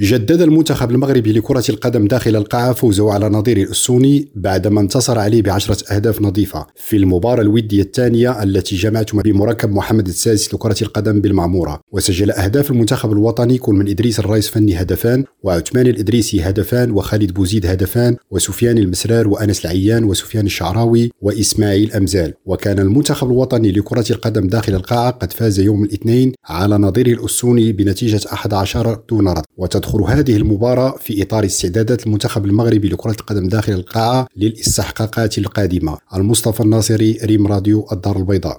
جدد المنتخب المغربي لكرة القدم داخل القاعة فوزه على نظيره الأسوني بعدما انتصر عليه بعشرة أهداف نظيفة. في المباراة الودية الثانية التي جمعت بمركب محمد السادس لكرة القدم بالمعمورة. وسجل أهداف المنتخب الوطني كل من إدريس الرئيس فني هدفان وعثمان الإدريسي هدفان وخالد بوزيد هدفان وسفيان المسرار وأنس العيان وسفيان الشعراوي وإسماعيل أمزال. وكان المنتخب الوطني لكرة القدم داخل القاعة قد فاز يوم الاثنين على نظيره الأسوني بنتيجة 11 دون رد. وتدخل هذه المباراة في إطار استعدادات المنتخب المغربي لكرة القدم داخل القاعة للإستحقاقات القادمة. المصطفى الناصري ريم راديو الدار البيضاء.